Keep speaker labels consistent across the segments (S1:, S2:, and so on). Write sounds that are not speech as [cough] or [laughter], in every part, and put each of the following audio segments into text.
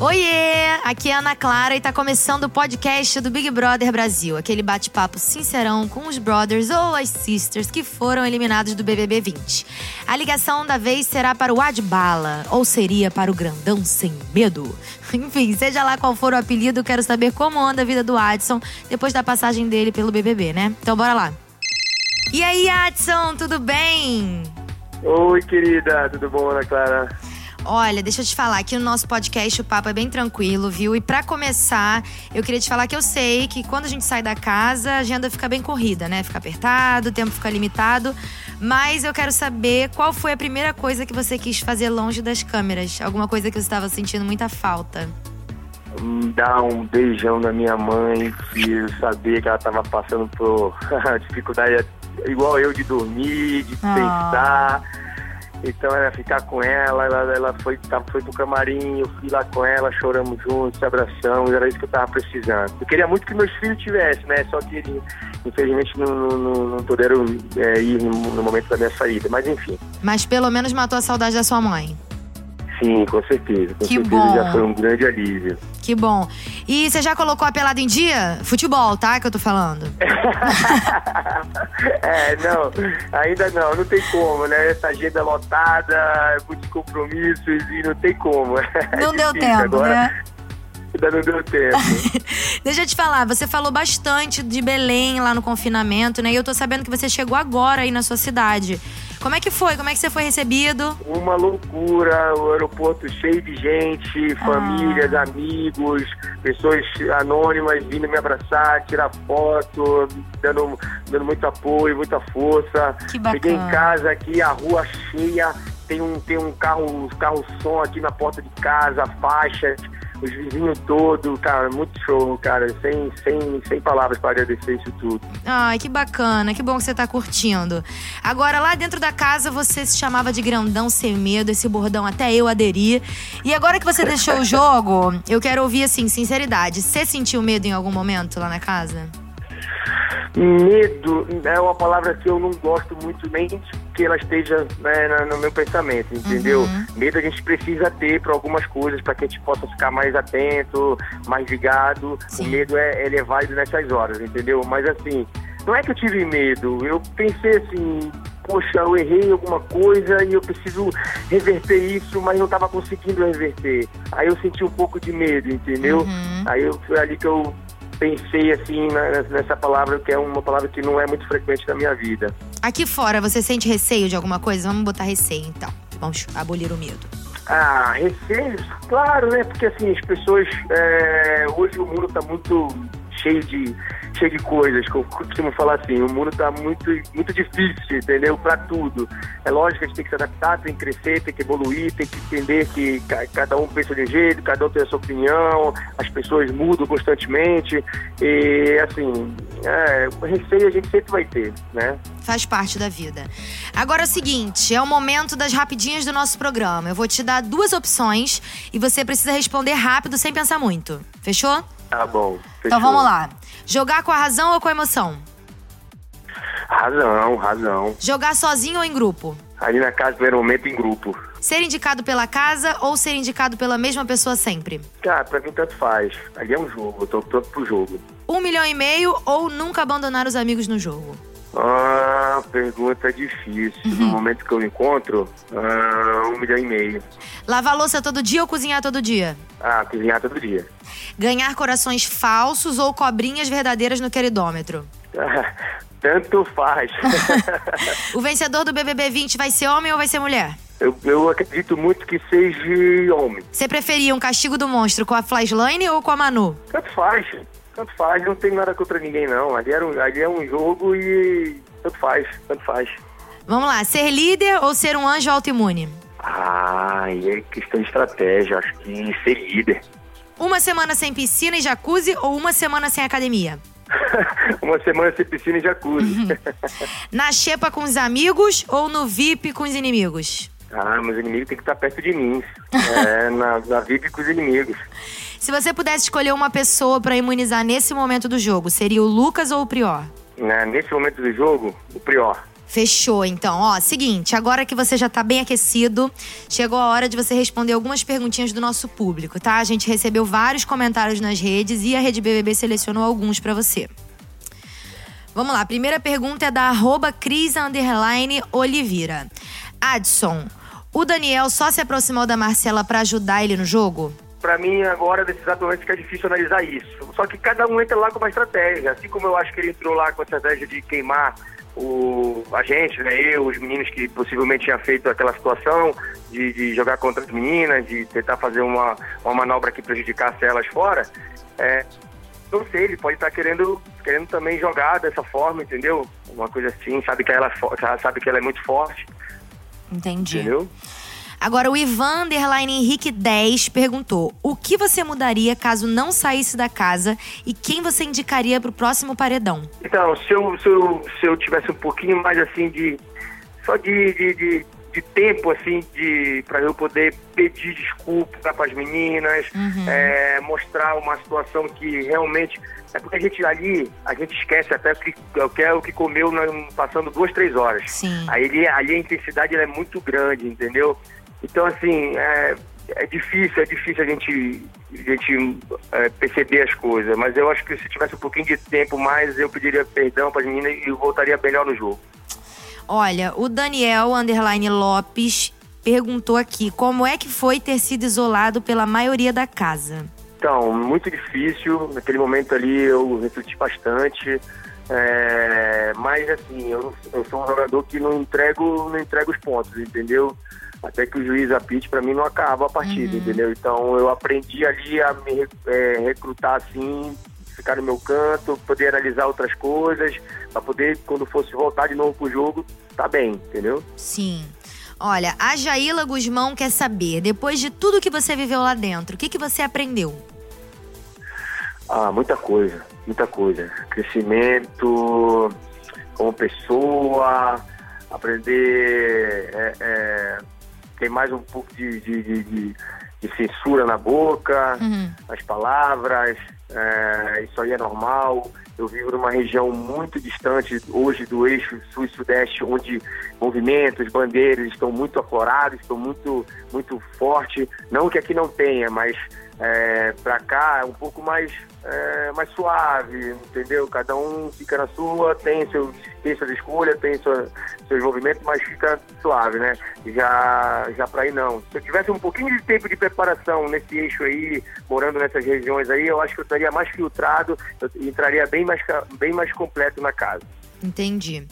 S1: Oiê! Aqui é Ana Clara e tá começando o podcast do Big Brother Brasil, aquele bate-papo sincerão com os brothers ou as sisters que foram eliminados do BBB 20. A ligação da vez será para o Adbala, ou seria para o Grandão Sem Medo. [laughs] Enfim, seja lá qual for o apelido, quero saber como anda a vida do Adson depois da passagem dele pelo BBB, né? Então bora lá. E aí, Adson, tudo bem?
S2: Oi, querida, tudo bom, Ana Clara?
S1: Olha, deixa eu te falar, aqui no nosso podcast o papo é bem tranquilo, viu? E para começar, eu queria te falar que eu sei que quando a gente sai da casa, a agenda fica bem corrida, né? Fica apertado, o tempo fica limitado. Mas eu quero saber qual foi a primeira coisa que você quis fazer longe das câmeras? Alguma coisa que você estava sentindo muita falta?
S2: Dar um beijão na minha mãe, e eu sabia que ela estava passando por [laughs] dificuldade igual eu de dormir, de
S1: Ah.
S2: pensar. Então era ficar com ela, ela, ela foi, tá, foi pro camarim, eu fui lá com ela, choramos juntos, abraçamos, era isso que eu tava precisando. Eu queria muito que meus filhos tivessem, né? Só que eles, infelizmente não, não, não- não puderam é, ir no, no momento da minha saída. Mas enfim,
S1: Mas pelo menos matou a saudade da sua mãe.
S2: Sim, com certeza. Com
S1: Que
S2: certeza
S1: bom.
S2: já foi um grande alívio.
S1: Que bom. E você já colocou a pelada em dia? Futebol, tá? Que eu tô falando. [laughs]
S2: é, não, ainda não, não tem como, né? Essa agenda lotada, muitos compromissos e não tem como. [laughs] É
S1: Não deu
S2: difícil
S1: tempo,
S2: agora.
S1: né?
S2: Ainda não deu tempo. [laughs]
S1: Deixa eu te falar, você falou bastante de Belém lá no confinamento, né? E eu tô sabendo que você chegou agora aí na sua cidade. Como é que foi? Como é que você foi recebido?
S2: Uma loucura, o aeroporto cheio de gente,
S1: Ah.
S2: famílias, amigos, pessoas anônimas vindo me abraçar, tirar foto, dando, dando muito apoio, muita força.
S1: Que bacana.
S2: Cheguei em casa aqui, a rua cheia, tem um, tem um carro, carro som aqui na porta de casa, faixas, os vizinhos todos, cara, muito show, cara, sem, sem, sem palavras para agradecer isso tudo.
S1: Ai, que bacana, que bom que você tá curtindo. Agora, lá dentro da casa, você se chamava de grandão sem medo, esse bordão até eu aderi. E agora que você deixou o [laughs] jogo, eu quero ouvir assim, sinceridade. Você sentiu medo em algum momento lá na casa?
S2: Medo é uma palavra que eu não gosto muito nem que ela esteja né, no meu pensamento, entendeu?
S1: Uhum.
S2: Medo a gente precisa ter para algumas coisas, para que a gente possa ficar mais atento, mais ligado.
S1: Sim.
S2: O medo é, ele é válido nessas horas, entendeu? Mas assim, não é que eu tive medo, eu pensei assim, poxa, eu errei alguma coisa e eu preciso reverter isso, mas não estava conseguindo reverter. Aí eu senti um pouco de medo, entendeu?
S1: Uhum.
S2: Aí eu, foi ali que eu pensei assim na- nessa palavra que é uma palavra que não é muito frequente na minha vida.
S1: Aqui fora, você sente receio de alguma coisa? Vamos botar receio, então. Vamos abolir o medo.
S2: Ah, receios, claro, né? Porque assim, as pessoas. é, hoje o mundo tá muito cheio de, cheio de coisas. que Eu costumo falar assim, o mundo tá muito, muito difícil, entendeu? Para tudo. É lógico que a gente tem que se adaptar, tem que crescer, tem que evoluir, tem que entender que ca- cada um pensa de um jeito, cada um tem a sua opinião, as pessoas mudam constantemente. E assim, é, receio a gente sempre vai ter, né?
S1: Faz parte da vida. Agora é o seguinte, é o momento das rapidinhas do nosso programa. Eu vou te dar duas opções e você precisa responder rápido, sem pensar muito. Fechou?
S2: Tá bom.
S1: Então
S2: fechou.
S1: vamos lá. Jogar com a razão ou com a emoção?
S2: Razão, razão.
S1: Jogar sozinho ou em grupo?
S2: Ali na casa, primeiro momento, em grupo.
S1: Ser indicado pela casa ou ser indicado pela mesma pessoa sempre?
S2: Cara, pra mim tanto faz. Ali é um jogo, eu tô pronto pro jogo.
S1: Um milhão e meio ou nunca abandonar os amigos no jogo?
S2: Ah, pergunta difícil.
S1: Uhum.
S2: No momento que eu encontro, ah, um milhão e meio.
S1: Lavar louça todo dia ou cozinhar todo dia?
S2: Ah, cozinhar todo dia.
S1: Ganhar corações falsos ou cobrinhas verdadeiras no queridômetro? [laughs]
S2: Tanto faz. [laughs]
S1: O vencedor do BBB 20 vai ser homem ou vai ser mulher?
S2: eu, eu acredito muito que seja homem.
S1: Você preferia um castigo do monstro com a Flashline ou com a Manu?
S2: Tanto faz. Tanto faz. Não tem nada contra ninguém, não. Ali, era um, ali é um jogo e tanto faz. Tanto faz.
S1: Vamos lá, ser líder ou ser um anjo autoimune?
S2: Ah, e é questão de estratégia. Acho que ser líder.
S1: Uma semana sem piscina e jacuzzi ou uma semana sem academia? [laughs]
S2: Uma semana sem piscina e jacuzzi.
S1: Uhum. [laughs] Na xepa com os amigos ou no VIP com os inimigos?
S2: Ah, meus inimigos têm que estar perto de mim. É, [laughs] na, na VIP com os inimigos.
S1: Se você pudesse escolher uma pessoa pra imunizar nesse momento do jogo, seria o Lucas ou o Prior?
S2: Né, nesse momento do jogo, o Prior.
S1: Fechou, então. Ó, seguinte, agora que você já tá bem aquecido, chegou a hora de você responder algumas perguntinhas do nosso público, tá? A gente recebeu vários comentários nas redes e a Rede BBB selecionou alguns para você. Vamos lá, a primeira pergunta é da arroba Cris Olivira. Adson, o Daniel só se aproximou da Marcela para ajudar ele no jogo?
S2: Para mim, agora, exato momento, fica difícil analisar isso. Só que cada um entra lá com uma estratégia. Assim como eu acho que ele entrou lá com a estratégia de queimar o, a gente, né, eu, os meninos que possivelmente tinham feito aquela situação de, de jogar contra as meninas, de tentar fazer uma, uma manobra que prejudicasse elas fora, é, não sei, ele pode estar querendo, querendo também jogar dessa forma, entendeu? Uma coisa assim, sabe que ela, sabe que ela é muito forte.
S1: Entendi.
S2: Entendeu?
S1: Agora, o Ivan Underline Henrique 10 perguntou: O que você mudaria caso não saísse da casa e quem você indicaria para o próximo paredão?
S2: Então, se eu, se, eu, se eu tivesse um pouquinho mais assim de. Só de, de, de de tempo assim de para eu poder pedir desculpa para as meninas, uhum. é, mostrar uma situação que realmente é porque a gente ali a gente esquece até o que, que é o que comeu passando duas três horas.
S1: Sim.
S2: Aí ali, ali a intensidade é muito grande, entendeu? Então, assim, é, é difícil, é difícil a gente, a gente é, perceber as coisas, mas eu acho que se tivesse um pouquinho de tempo mais, eu pediria perdão para as meninas e voltaria melhor no jogo.
S1: Olha, o Daniel Underline Lopes perguntou aqui como é que foi ter sido isolado pela maioria da casa.
S2: Então, muito difícil. Naquele momento ali eu refleti bastante. É, mas assim, eu, eu sou um jogador que não entrego, não entrego os pontos, entendeu? Até que o juiz apite, para mim não acaba a partida, uhum. entendeu? Então eu aprendi ali a me é, recrutar assim, ficar no meu canto, poder analisar outras coisas, para poder, quando fosse voltar de novo pro jogo, tá bem, entendeu?
S1: Sim. Olha, a Jaila Guzmão quer saber, depois de tudo que você viveu lá dentro, o que, que você aprendeu?
S2: Ah, muita coisa, muita coisa. Crescimento como pessoa, aprender é, é, tem mais um pouco de, de, de, de censura na boca, uhum. as palavras, é, isso aí é normal. Eu vivo numa região muito distante hoje do eixo sul e sudeste, onde movimentos, bandeiras estão muito aflorados, estão muito, muito fortes. Não que aqui não tenha, mas é, para cá é um pouco mais, é, mais suave, entendeu? Cada um fica na sua, tem, seu, tem suas escolhas, tem sua, seus movimentos, mas fica suave, né? Já, já para ir não. Se eu tivesse um pouquinho de tempo de preparação nesse eixo aí, morando nessas regiões aí, eu acho que eu estaria mais filtrado, eu entraria bem mais, bem mais completo na casa.
S1: Entendi.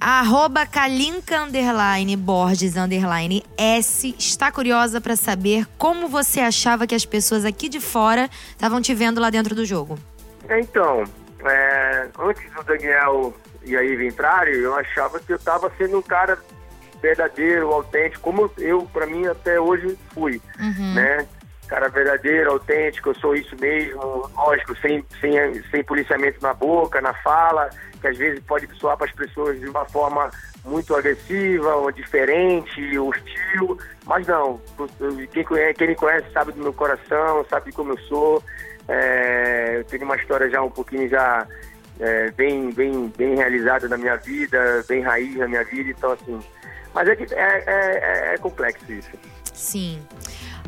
S1: arroba Kalinka underline Borges underline S está curiosa para saber como você achava que as pessoas aqui de fora estavam te vendo lá dentro do jogo.
S2: Então, é, antes do Daniel e aí entrarem, eu achava que eu estava sendo um cara verdadeiro, autêntico, como eu, para mim, até hoje fui, uhum. né? Cara verdadeiro, autêntico, eu sou isso mesmo, lógico, sem, sem, sem policiamento na boca, na fala, que às vezes pode soar para as pessoas de uma forma muito agressiva, ou diferente, hostil, mas não, quem, conhece, quem me conhece sabe do meu coração, sabe como eu sou, é, eu tenho uma história já um pouquinho já é, bem, bem, bem realizada na minha vida, bem raiz na minha vida, então assim. Mas é, que é, é, é complexo isso.
S1: Sim.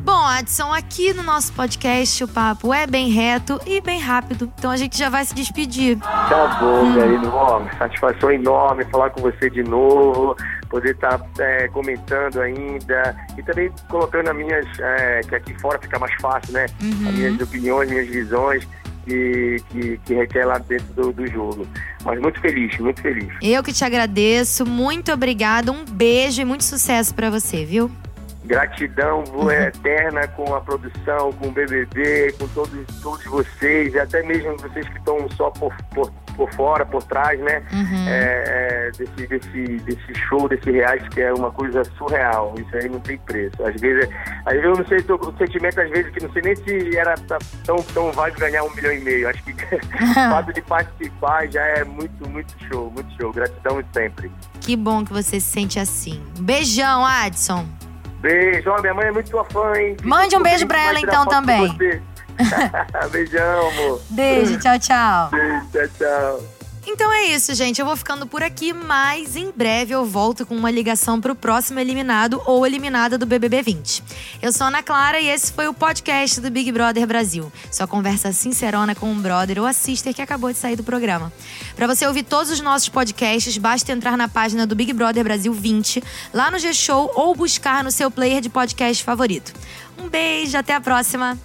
S1: Bom, Adson, aqui no nosso podcast o papo é bem reto e bem rápido. Então a gente já vai se despedir.
S2: Tá bom, hum. querido. Ó, satisfação enorme falar com você de novo, poder estar tá, é, comentando ainda e também colocando as minhas, é, que aqui fora fica mais fácil, né? Uhum. As minhas opiniões, minhas visões que, que, que requer lá dentro do, do, jogo. Mas muito feliz, muito feliz.
S1: Eu que te agradeço, muito obrigado, um beijo e muito sucesso para você, viu?
S2: Gratidão uhum. [laughs] eterna com a produção, com o BBB, com todos, todos vocês, e até mesmo vocês que estão só por, por, por fora, por trás, né? Uhum. É, é, desse, desse, desse show, desse reality, que é uma coisa surreal. Isso aí não tem preço. Às vezes, às vezes eu não sei, tô, o sentimento às vezes que não sei nem se era tão, tão válido ganhar um milhão e meio. Acho que [laughs] o fato de participar já é muito, muito show, muito show. Gratidão sempre.
S1: Que bom que você se sente assim. Beijão, Adson.
S2: Beijo. Ó, minha mãe é muito sua fã, hein?
S1: Mande um beijo pra ela então também. [laughs]
S2: Beijão, amor.
S1: Beijo, tchau, tchau.
S2: Beijo, tchau, tchau.
S1: Então é isso, gente. Eu vou ficando por aqui, mas em breve eu volto com uma ligação pro próximo eliminado ou eliminada do BBB 20. Eu sou Ana Clara e esse foi o podcast do Big Brother Brasil. Sua conversa sincerona com um brother ou a sister que acabou de sair do programa. Para você ouvir todos os nossos podcasts, basta entrar na página do Big Brother Brasil 20, lá no G-Show ou buscar no seu player de podcast favorito. Um beijo, até a próxima!